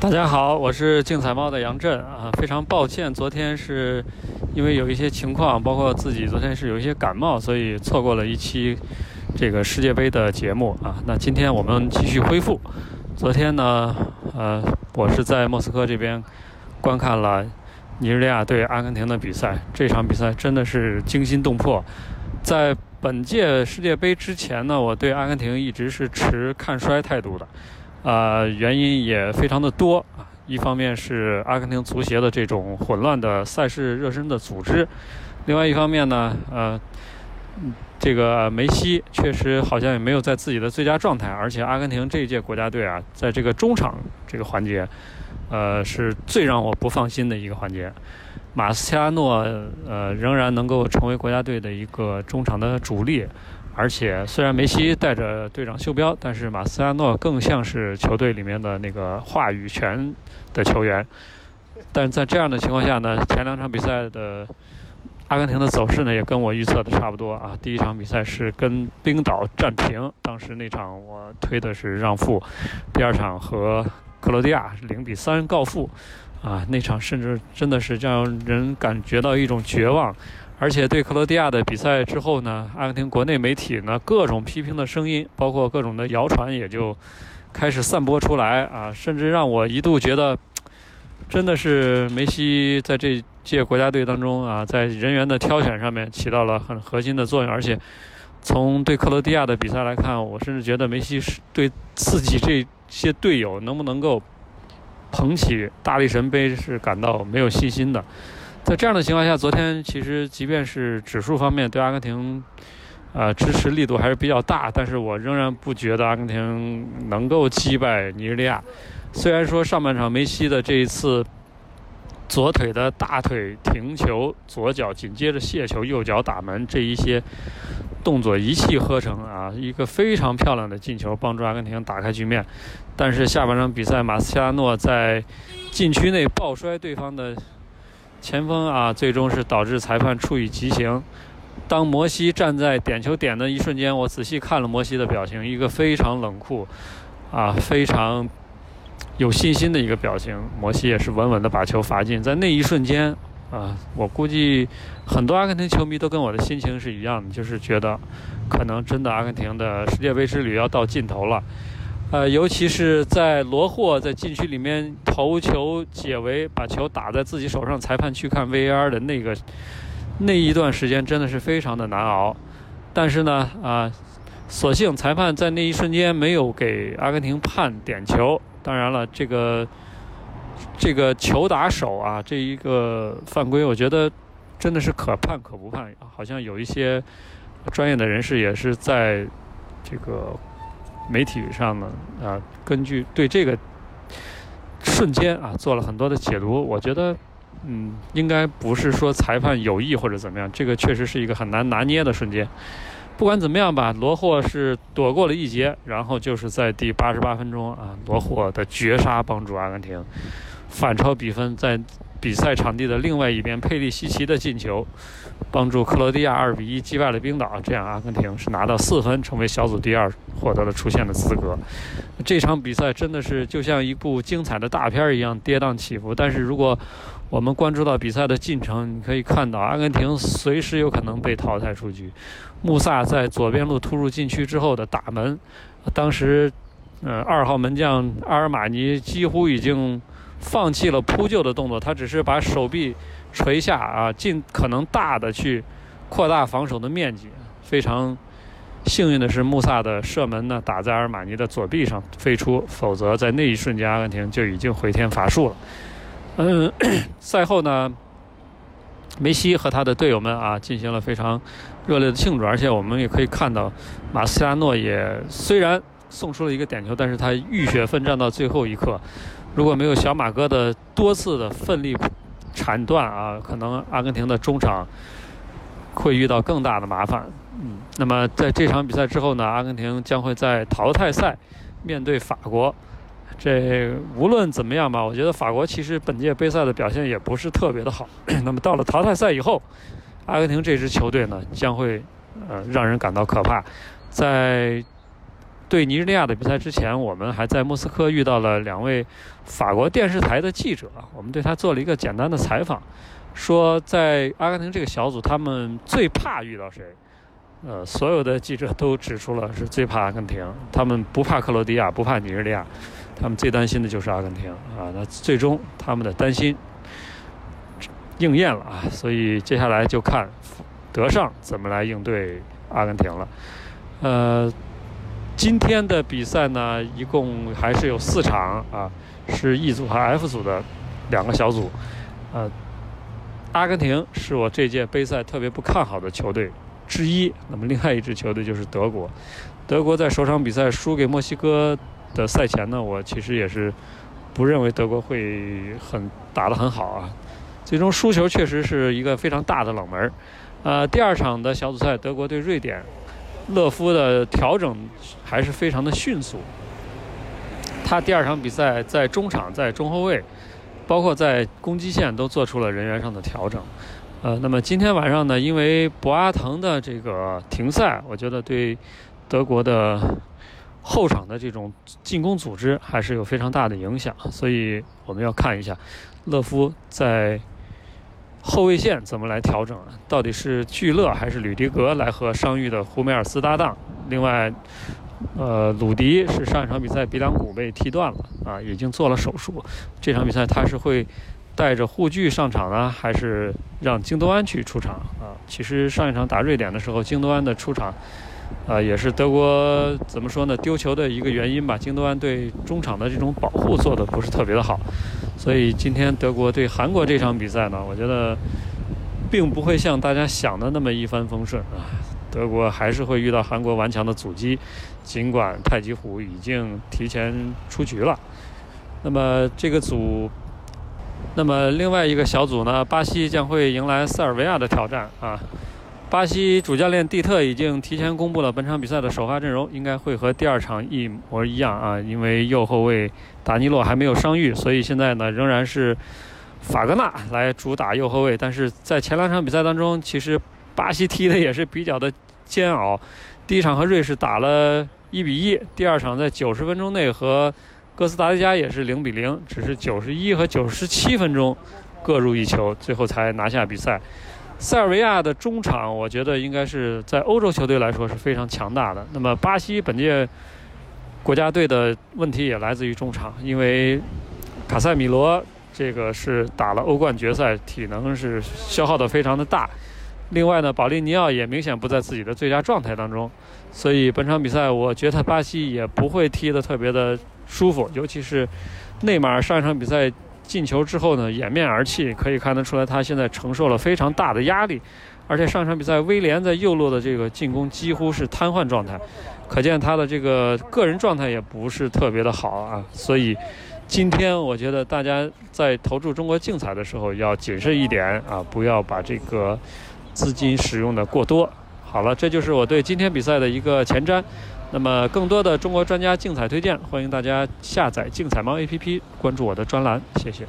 大家好，我是竞彩猫的杨震啊，非常抱歉，昨天是因为有一些情况，包括自己昨天是有一些感冒，所以错过了一期这个世界杯的节目啊。那今天我们继续恢复。昨天呢，呃，我是在莫斯科这边观看了尼日利亚对阿根廷的比赛，这场比赛真的是惊心动魄。在本届世界杯之前呢，我对阿根廷一直是持看衰态度的。呃，原因也非常的多啊。一方面是阿根廷足协的这种混乱的赛事热身的组织，另外一方面呢，呃，这个梅西确实好像也没有在自己的最佳状态，而且阿根廷这一届国家队啊，在这个中场这个环节，呃，是最让我不放心的一个环节。马斯切拉诺呃仍然能够成为国家队的一个中场的主力。而且，虽然梅西带着队长袖标，但是马斯亚诺更像是球队里面的那个话语权的球员。但在这样的情况下呢，前两场比赛的阿根廷的走势呢，也跟我预测的差不多啊。第一场比赛是跟冰岛战平，当时那场我推的是让负；第二场和克罗地亚零比三告负，啊，那场甚至真的是让人感觉到一种绝望。而且对克罗地亚的比赛之后呢，阿根廷国内媒体呢各种批评的声音，包括各种的谣传也就开始散播出来啊，甚至让我一度觉得，真的是梅西在这届国家队当中啊，在人员的挑选上面起到了很核心的作用。而且从对克罗地亚的比赛来看，我甚至觉得梅西是对自己这些队友能不能够捧起大力神杯是感到没有信心的。在这样的情况下，昨天其实即便是指数方面对阿根廷，呃支持力度还是比较大，但是我仍然不觉得阿根廷能够击败尼日利亚。虽然说上半场梅西的这一次左腿的大腿停球，左脚紧接着卸球，右脚打门这一些动作一气呵成啊，一个非常漂亮的进球，帮助阿根廷打开局面。但是下半场比赛，马斯切拉诺在禁区内抱摔对方的。前锋啊，最终是导致裁判处以极刑。当摩西站在点球点的一瞬间，我仔细看了摩西的表情，一个非常冷酷，啊，非常有信心的一个表情。摩西也是稳稳的把球罚进。在那一瞬间，啊，我估计很多阿根廷球迷都跟我的心情是一样的，就是觉得可能真的阿根廷的世界杯之旅要到尽头了。呃，尤其是在罗霍在禁区里面头球解围，把球打在自己手上，裁判去看 VR 的那个那一段时间，真的是非常的难熬。但是呢，啊，所幸裁判在那一瞬间没有给阿根廷判点球。当然了，这个这个球打手啊，这一个犯规，我觉得真的是可判可不判。好像有一些专业的人士也是在这个。媒体上呢，啊，根据对这个瞬间啊做了很多的解读，我觉得，嗯，应该不是说裁判有意或者怎么样，这个确实是一个很难拿捏的瞬间。不管怎么样吧，罗霍是躲过了一劫，然后就是在第八十八分钟啊，罗霍的绝杀帮助阿根廷反超比分，在。比赛场地的另外一边，佩利西奇的进球帮助克罗地亚二比一击败了冰岛，这样阿根廷是拿到四分，成为小组第二，获得了出线的资格。这场比赛真的是就像一部精彩的大片一样跌宕起伏。但是如果我们关注到比赛的进程，你可以看到阿根廷随时有可能被淘汰出局。穆萨在左边路突入禁区之后的打门，当时，呃，二号门将阿尔马尼几乎已经。放弃了扑救的动作，他只是把手臂垂下啊，尽可能大的去扩大防守的面积。非常幸运的是，穆萨的射门呢打在阿尔马尼的左臂上飞出，否则在那一瞬间，阿根廷就已经回天乏术了。嗯，赛后呢，梅西和他的队友们啊进行了非常热烈的庆祝，而且我们也可以看到，马斯切拉诺也虽然送出了一个点球，但是他浴血奋战到最后一刻。如果没有小马哥的多次的奋力铲断啊，可能阿根廷的中场会遇到更大的麻烦。嗯，那么在这场比赛之后呢，阿根廷将会在淘汰赛面对法国。这无论怎么样吧，我觉得法国其实本届杯赛的表现也不是特别的好。那么到了淘汰赛以后，阿根廷这支球队呢将会呃让人感到可怕。在对尼日利亚的比赛之前，我们还在莫斯科遇到了两位法国电视台的记者，我们对他做了一个简单的采访，说在阿根廷这个小组，他们最怕遇到谁？呃，所有的记者都指出了是最怕阿根廷，他们不怕克罗地亚，不怕尼日利亚，他们最担心的就是阿根廷啊。那最终他们的担心应验了啊，所以接下来就看德尚怎么来应对阿根廷了。呃，今天的比赛呢，一共还是有四场啊，是 E 组和 F 组的两个小组。呃，阿根廷是我这届杯赛特别不看好的球队。之一，那么另外一支球队就是德国。德国在首场比赛输给墨西哥的赛前呢，我其实也是不认为德国会很打得很好啊。最终输球确实是一个非常大的冷门。呃，第二场的小组赛，德国对瑞典，勒夫的调整还是非常的迅速。他第二场比赛在中场、在中后卫，包括在攻击线都做出了人员上的调整。呃，那么今天晚上呢，因为博阿滕的这个停赛，我觉得对德国的后场的这种进攻组织还是有非常大的影响，所以我们要看一下勒夫在后卫线怎么来调整，到底是聚勒还是吕迪格来和伤愈的胡梅尔斯搭档？另外，呃，鲁迪是上一场比赛鼻梁骨被踢断了啊，已经做了手术，这场比赛他是会。带着护具上场呢，还是让京多安去出场啊？其实上一场打瑞典的时候，京多安的出场，啊，也是德国怎么说呢？丢球的一个原因吧。京多安对中场的这种保护做的不是特别的好，所以今天德国对韩国这场比赛呢，我觉得并不会像大家想的那么一帆风顺啊。德国还是会遇到韩国顽强的阻击，尽管太极虎已经提前出局了。那么这个组。那么另外一个小组呢，巴西将会迎来塞尔维亚的挑战啊。巴西主教练蒂特已经提前公布了本场比赛的首发阵容，应该会和第二场一模一样啊。因为右后卫达尼洛还没有伤愈，所以现在呢仍然是法格纳来主打右后卫。但是在前两场比赛当中，其实巴西踢的也是比较的煎熬。第一场和瑞士打了一比一，第二场在九十分钟内和。哥斯达黎加也是零比零，只是九十一和九十七分钟各入一球，最后才拿下比赛。塞尔维亚的中场，我觉得应该是在欧洲球队来说是非常强大的。那么巴西本届国家队的问题也来自于中场，因为卡塞米罗这个是打了欧冠决赛，体能是消耗的非常的大。另外呢，保利尼奥也明显不在自己的最佳状态当中，所以本场比赛我觉得巴西也不会踢得特别的。舒服，尤其是内马尔上一场比赛进球之后呢，掩面而泣，可以看得出来他现在承受了非常大的压力。而且上场比赛威廉在右路的这个进攻几乎是瘫痪状态，可见他的这个个人状态也不是特别的好啊。所以今天我觉得大家在投注中国竞彩的时候要谨慎一点啊，不要把这个资金使用的过多。好了，这就是我对今天比赛的一个前瞻。那么，更多的中国专家竞彩推荐，欢迎大家下载竞彩猫 APP，关注我的专栏，谢谢。